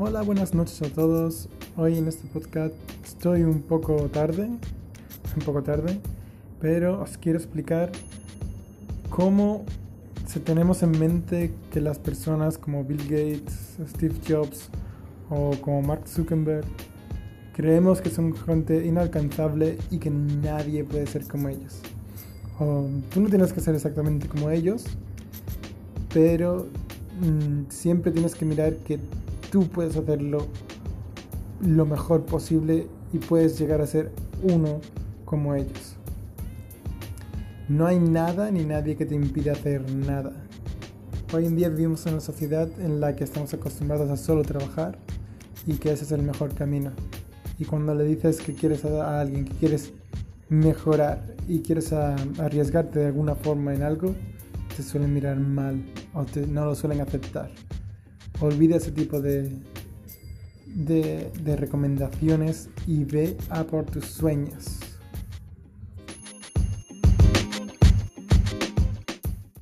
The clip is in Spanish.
Hola, buenas noches a todos. Hoy en este podcast estoy un poco tarde, un poco tarde, pero os quiero explicar cómo si tenemos en mente que las personas como Bill Gates, Steve Jobs o como Mark Zuckerberg creemos que son gente inalcanzable y que nadie puede ser como ellos. Tú no tienes que ser exactamente como ellos, pero mm, siempre tienes que mirar que tú puedes hacerlo lo mejor posible y puedes llegar a ser uno como ellos. No hay nada ni nadie que te impida hacer nada. Hoy en día vivimos en una sociedad en la que estamos acostumbrados a solo trabajar y que ese es el mejor camino. Y cuando le dices que quieres a alguien, que quieres mejorar y quieres arriesgarte de alguna forma en algo, te suelen mirar mal o no lo suelen aceptar olvida ese tipo de, de, recomendaciones y ve a por tus sueños.